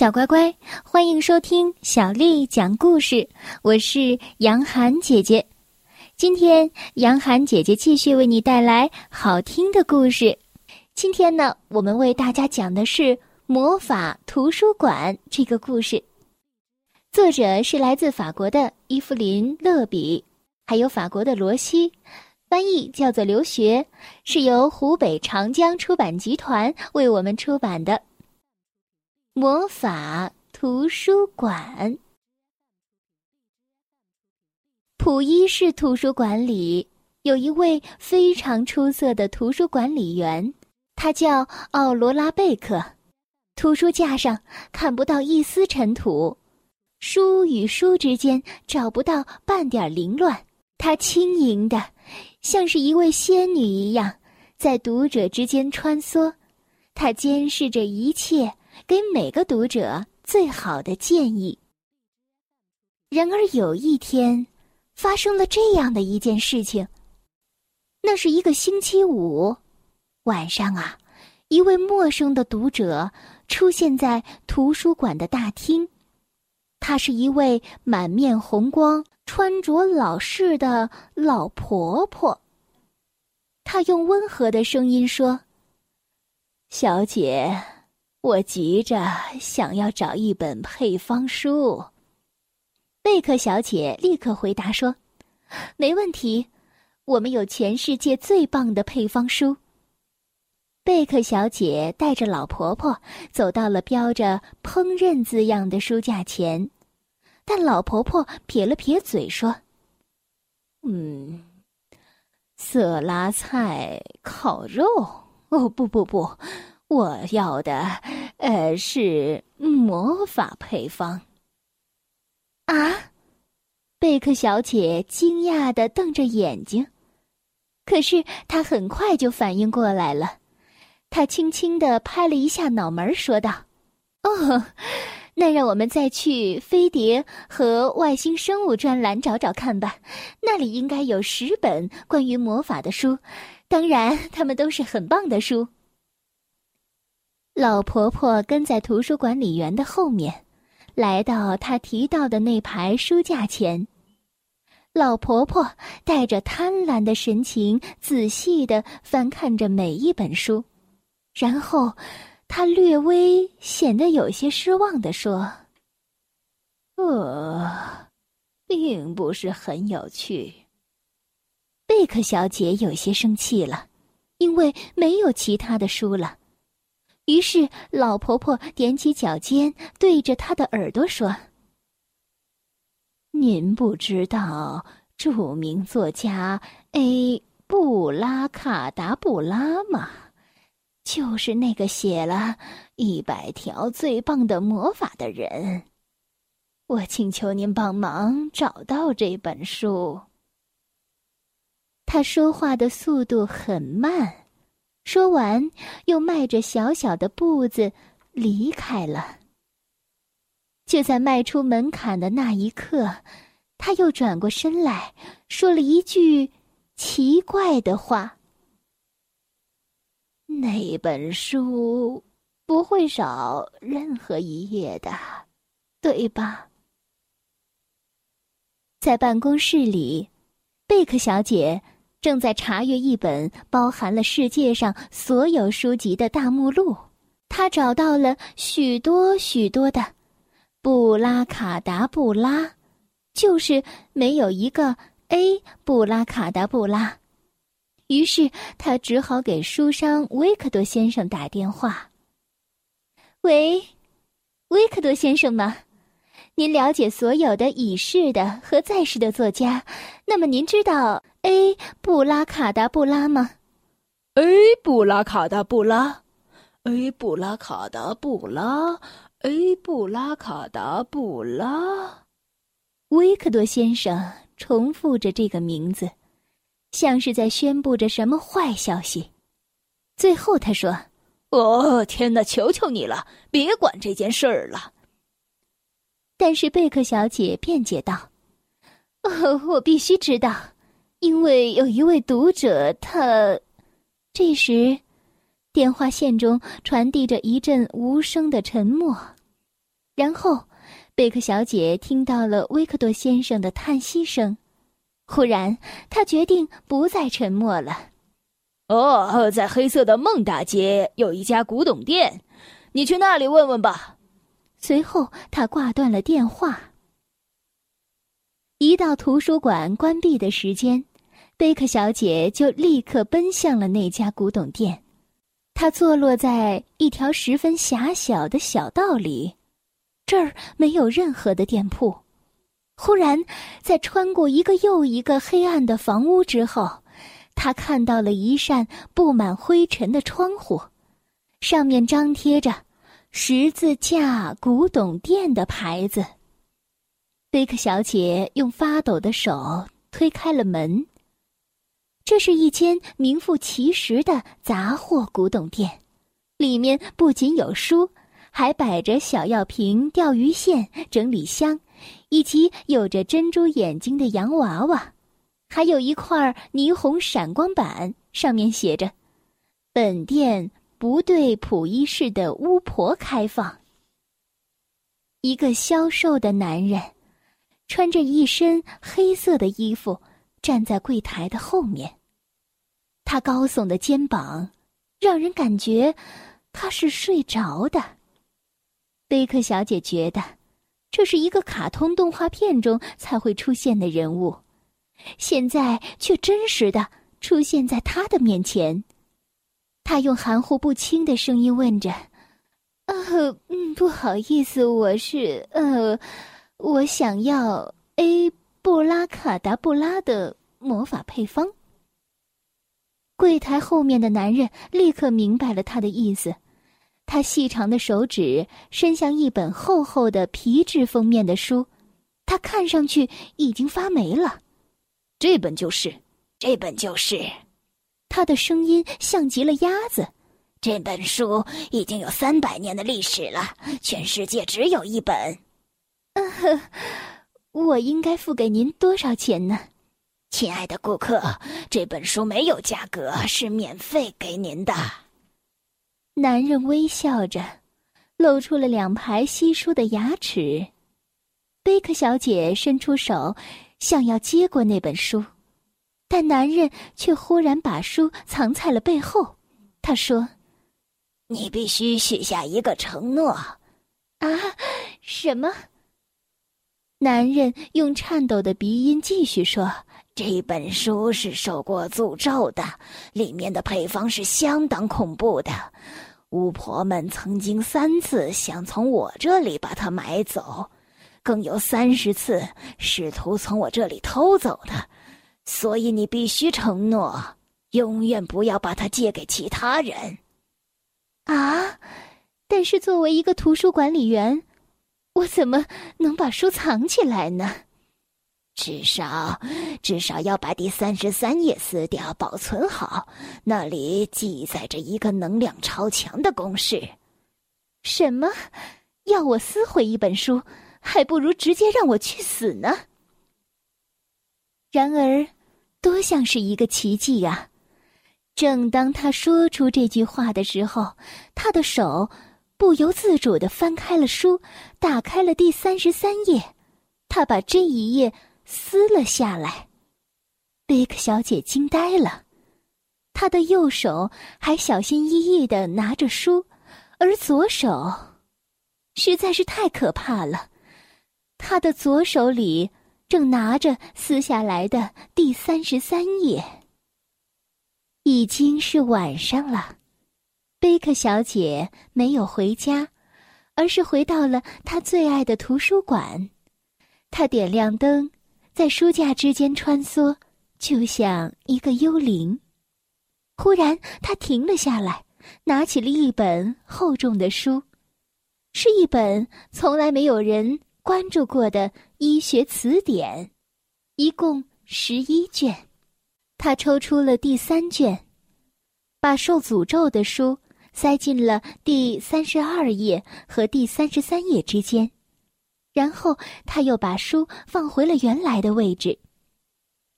小乖乖，欢迎收听小丽讲故事。我是杨涵姐姐，今天杨涵姐姐继续为你带来好听的故事。今天呢，我们为大家讲的是《魔法图书馆》这个故事，作者是来自法国的伊芙琳·勒比，还有法国的罗西，翻译叫做刘学，是由湖北长江出版集团为我们出版的。魔法图书馆，普伊市图书馆里有一位非常出色的图书管理员，他叫奥罗拉贝克。图书架上看不到一丝尘土，书与书之间找不到半点凌乱。他轻盈的，像是一位仙女一样，在读者之间穿梭。他监视着一切。给每个读者最好的建议。然而有一天，发生了这样的一件事情。那是一个星期五晚上啊，一位陌生的读者出现在图书馆的大厅。她是一位满面红光、穿着老式的老婆婆。她用温和的声音说：“小姐。”我急着想要找一本配方书。贝克小姐立刻回答说：“没问题，我们有全世界最棒的配方书。”贝克小姐带着老婆婆走到了标着“烹饪”字样的书架前，但老婆婆撇了撇嘴说：“嗯，色拉菜烤肉。哦，不不不。”我要的，呃，是魔法配方。啊！贝克小姐惊讶的瞪着眼睛，可是她很快就反应过来了。她轻轻的拍了一下脑门，说道：“哦，那让我们再去飞碟和外星生物专栏找找看吧，那里应该有十本关于魔法的书，当然，他们都是很棒的书。”老婆婆跟在图书管理员的后面，来到她提到的那排书架前。老婆婆带着贪婪的神情，仔细的翻看着每一本书，然后，她略微显得有些失望的说：“呃，并不是很有趣。”贝克小姐有些生气了，因为没有其他的书了。于是，老婆婆踮起脚尖，对着他的耳朵说：“您不知道著名作家 A. 布拉卡达布拉吗？就是那个写了一百条最棒的魔法的人。我请求您帮忙找到这本书。”他说话的速度很慢。说完，又迈着小小的步子离开了。就在迈出门槛的那一刻，他又转过身来说了一句奇怪的话：“那本书不会少任何一页的，对吧？”在办公室里，贝克小姐。正在查阅一本包含了世界上所有书籍的大目录，他找到了许多许多的布拉卡达布拉，就是没有一个 A 布拉卡达布拉。于是他只好给书商维克多先生打电话。喂，维克多先生吗？您了解所有的已逝的和在世的作家，那么您知道 A 布拉卡达布拉吗？A 布拉卡达布拉，A 布拉卡达布拉，A 布拉卡达布拉。维克多先生重复着这个名字，像是在宣布着什么坏消息。最后他说：“哦，天哪！求求你了，别管这件事儿了。”但是贝克小姐辩解道：“哦，我必须知道，因为有一位读者，他……”这时，电话线中传递着一阵无声的沉默。然后，贝克小姐听到了维克多先生的叹息声。忽然，她决定不再沉默了。哦，在黑色的梦大街有一家古董店，你去那里问问吧。随后，他挂断了电话。一到图书馆关闭的时间，贝克小姐就立刻奔向了那家古董店。它坐落在一条十分狭小的小道里，这儿没有任何的店铺。忽然，在穿过一个又一个黑暗的房屋之后，他看到了一扇布满灰尘的窗户，上面张贴着“十字架古董店”的牌子。贝克小姐用发抖的手推开了门。这是一间名副其实的杂货古董店，里面不仅有书，还摆着小药瓶、钓鱼线、整理箱，以及有着珍珠眼睛的洋娃娃，还有一块霓虹闪光板，上面写着：“本店不对溥仪室的巫婆开放。”一个消瘦的男人，穿着一身黑色的衣服，站在柜台的后面。他高耸的肩膀，让人感觉他是睡着的。贝克小姐觉得，这是一个卡通动画片中才会出现的人物，现在却真实的出现在他的面前。他用含糊不清的声音问着：“呃，嗯，不好意思，我是呃，我想要 A 布拉卡达布拉的魔法配方。”柜台后面的男人立刻明白了他的意思，他细长的手指伸向一本厚厚的皮质封面的书，他看上去已经发霉了。这本就是，这本就是，他的声音像极了鸭子。这本书已经有三百年的历史了，全世界只有一本。嗯，我应该付给您多少钱呢？亲爱的顾客，这本书没有价格，是免费给您的。男人微笑着，露出了两排稀疏的牙齿。贝克小姐伸出手，想要接过那本书，但男人却忽然把书藏在了背后。他说：“你必须许下一个承诺。”啊，什么？男人用颤抖的鼻音继续说。这本书是受过诅咒的，里面的配方是相当恐怖的。巫婆们曾经三次想从我这里把它买走，更有三十次试图从我这里偷走的。所以你必须承诺，永远不要把它借给其他人。啊！但是作为一个图书管理员，我怎么能把书藏起来呢？至少，至少要把第三十三页撕掉，保存好。那里记载着一个能量超强的公式。什么？要我撕毁一本书，还不如直接让我去死呢。然而，多像是一个奇迹啊！正当他说出这句话的时候，他的手不由自主的翻开了书，打开了第三十三页。他把这一页。撕了下来，贝克小姐惊呆了，她的右手还小心翼翼的拿着书，而左手实在是太可怕了，她的左手里正拿着撕下来的第三十三页。已经是晚上了，贝克小姐没有回家，而是回到了她最爱的图书馆，她点亮灯。在书架之间穿梭，就像一个幽灵。忽然，她停了下来，拿起了一本厚重的书，是一本从来没有人关注过的医学词典，一共十一卷。他抽出了第三卷，把受诅咒的书塞进了第三十二页和第三十三页之间。然后他又把书放回了原来的位置，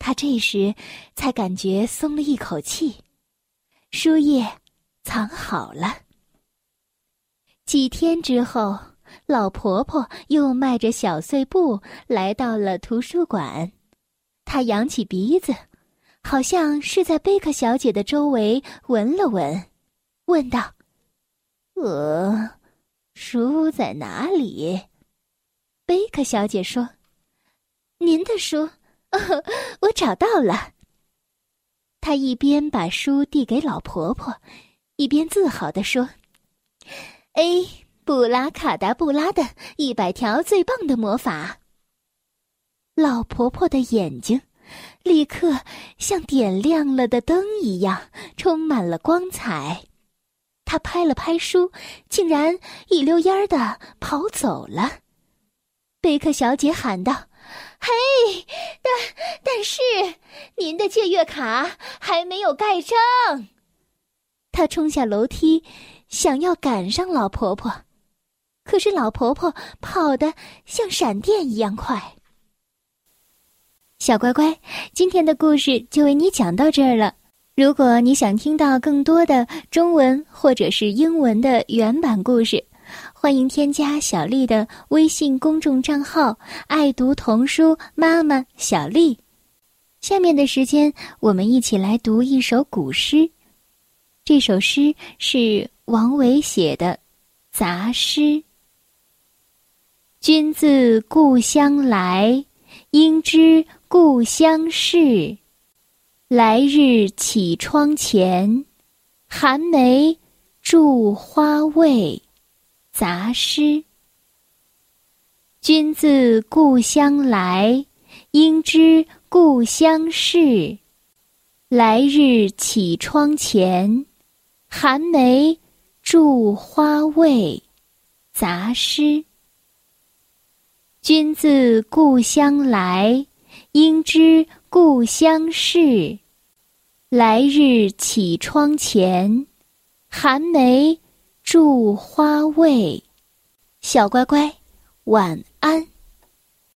他这时才感觉松了一口气，书页藏好了。几天之后，老婆婆又迈着小碎步来到了图书馆。她扬起鼻子，好像是在贝克小姐的周围闻了闻，问道：“呃，书在哪里？”贝克小姐说：“您的书，我找到了。”她一边把书递给老婆婆，一边自豪地说：“哎。”布拉卡达布拉的一百条最棒的魔法。老婆婆的眼睛立刻像点亮了的灯一样，充满了光彩。她拍了拍书，竟然一溜烟儿的跑走了。贝克小姐喊道：“嘿，但但是您的借阅卡还没有盖章。”她冲下楼梯，想要赶上老婆婆。可是老婆婆跑得像闪电一样快。小乖乖，今天的故事就为你讲到这儿了。如果你想听到更多的中文或者是英文的原版故事，欢迎添加小丽的微信公众账号“爱读童书妈妈小丽”。下面的时间，我们一起来读一首古诗。这首诗是王维写的《杂诗》。君自故乡来，应知故乡事。来日绮窗前，寒梅著花未？杂诗。君自故乡来，应知故乡事。来日绮窗前，寒梅著花未？杂诗。君自故乡来，应知故乡事。来日绮窗前，寒梅著花未？小乖乖，晚安。